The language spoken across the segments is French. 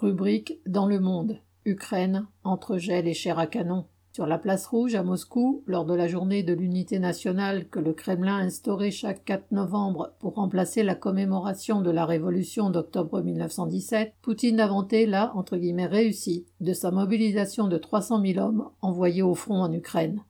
Rubrique Dans le monde. Ukraine, entre gel et chair à canon. Sur la place rouge à Moscou, lors de la journée de l'unité nationale que le Kremlin a instaurée chaque 4 novembre pour remplacer la commémoration de la révolution d'octobre 1917, Poutine a vanté la entre guillemets de sa mobilisation de 300 000 hommes envoyés au front en Ukraine.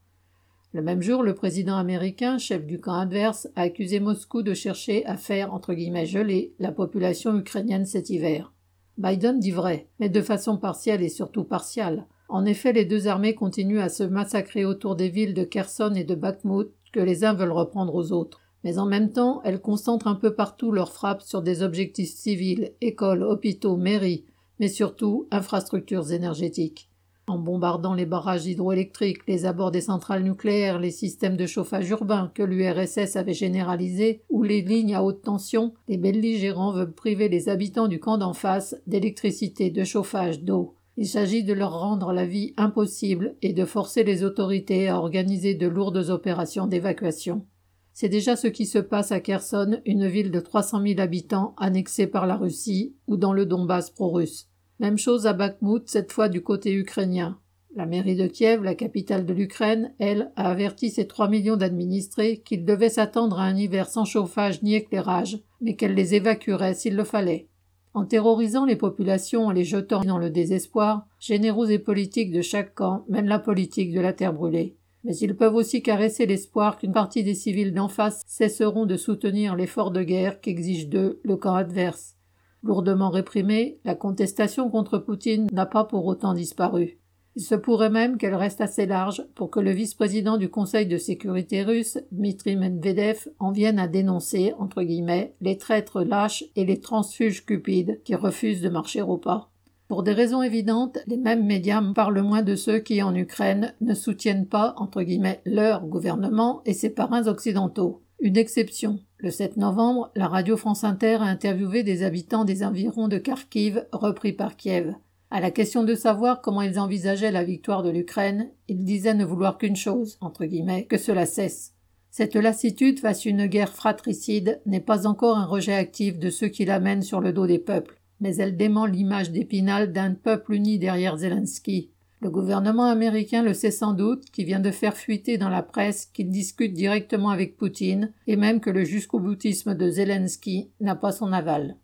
Le même jour, le président américain, chef du camp adverse, a accusé Moscou de chercher à faire entre guillemets geler la population ukrainienne cet hiver. Biden dit vrai, mais de façon partielle et surtout partiale. En effet, les deux armées continuent à se massacrer autour des villes de Kherson et de Bakhmut que les uns veulent reprendre aux autres. Mais en même temps, elles concentrent un peu partout leurs frappes sur des objectifs civils, écoles, hôpitaux, mairies, mais surtout infrastructures énergétiques en bombardant les barrages hydroélectriques, les abords des centrales nucléaires, les systèmes de chauffage urbain que l'URSS avait généralisés, ou les lignes à haute tension, les belligérants veulent priver les habitants du camp d'en face d'électricité, de chauffage, d'eau. Il s'agit de leur rendre la vie impossible et de forcer les autorités à organiser de lourdes opérations d'évacuation. C'est déjà ce qui se passe à Kherson, une ville de 300 000 habitants annexée par la Russie, ou dans le Donbass pro-russe. Même chose à Bakhmut, cette fois du côté ukrainien. La mairie de Kiev, la capitale de l'Ukraine, elle, a averti ses trois millions d'administrés qu'ils devaient s'attendre à un hiver sans chauffage ni éclairage, mais qu'elle les évacuerait s'il le fallait. En terrorisant les populations et les jetant dans le désespoir, généraux et politiques de chaque camp mènent la politique de la terre brûlée. Mais ils peuvent aussi caresser l'espoir qu'une partie des civils d'en face cesseront de soutenir l'effort de guerre qu'exige d'eux le camp adverse. Lourdement réprimée, la contestation contre Poutine n'a pas pour autant disparu. Il se pourrait même qu'elle reste assez large pour que le vice-président du Conseil de sécurité russe, Dmitri Medvedev, en vienne à dénoncer, entre guillemets, les traîtres lâches et les transfuges cupides qui refusent de marcher au pas. Pour des raisons évidentes, les mêmes médias parlent moins de ceux qui, en Ukraine, ne soutiennent pas, entre guillemets, leur gouvernement et ses parrains occidentaux. Une exception. Le 7 novembre, la radio France Inter a interviewé des habitants des environs de Kharkiv, repris par Kiev. À la question de savoir comment ils envisageaient la victoire de l'Ukraine, ils disaient ne vouloir qu'une chose, entre guillemets, que cela cesse. Cette lassitude face à une guerre fratricide n'est pas encore un rejet actif de ceux qui l'amènent sur le dos des peuples, mais elle dément l'image d'Épinal d'un peuple uni derrière Zelensky, le gouvernement américain le sait sans doute, qui vient de faire fuiter dans la presse qu'il discute directement avec Poutine, et même que le jusqu'au boutisme de Zelensky n'a pas son aval.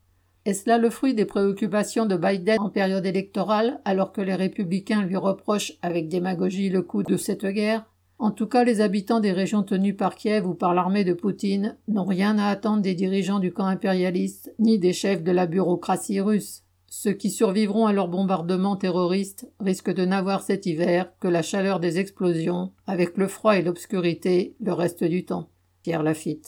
Est-ce là le fruit des préoccupations de Biden en période électorale, alors que les républicains lui reprochent avec démagogie le coût de cette guerre? En tout cas, les habitants des régions tenues par Kiev ou par l'armée de Poutine n'ont rien à attendre des dirigeants du camp impérialiste, ni des chefs de la bureaucratie russe. Ceux qui survivront à leur bombardement terroriste risquent de n'avoir cet hiver que la chaleur des explosions, avec le froid et l'obscurité le reste du temps. Pierre Lafitte.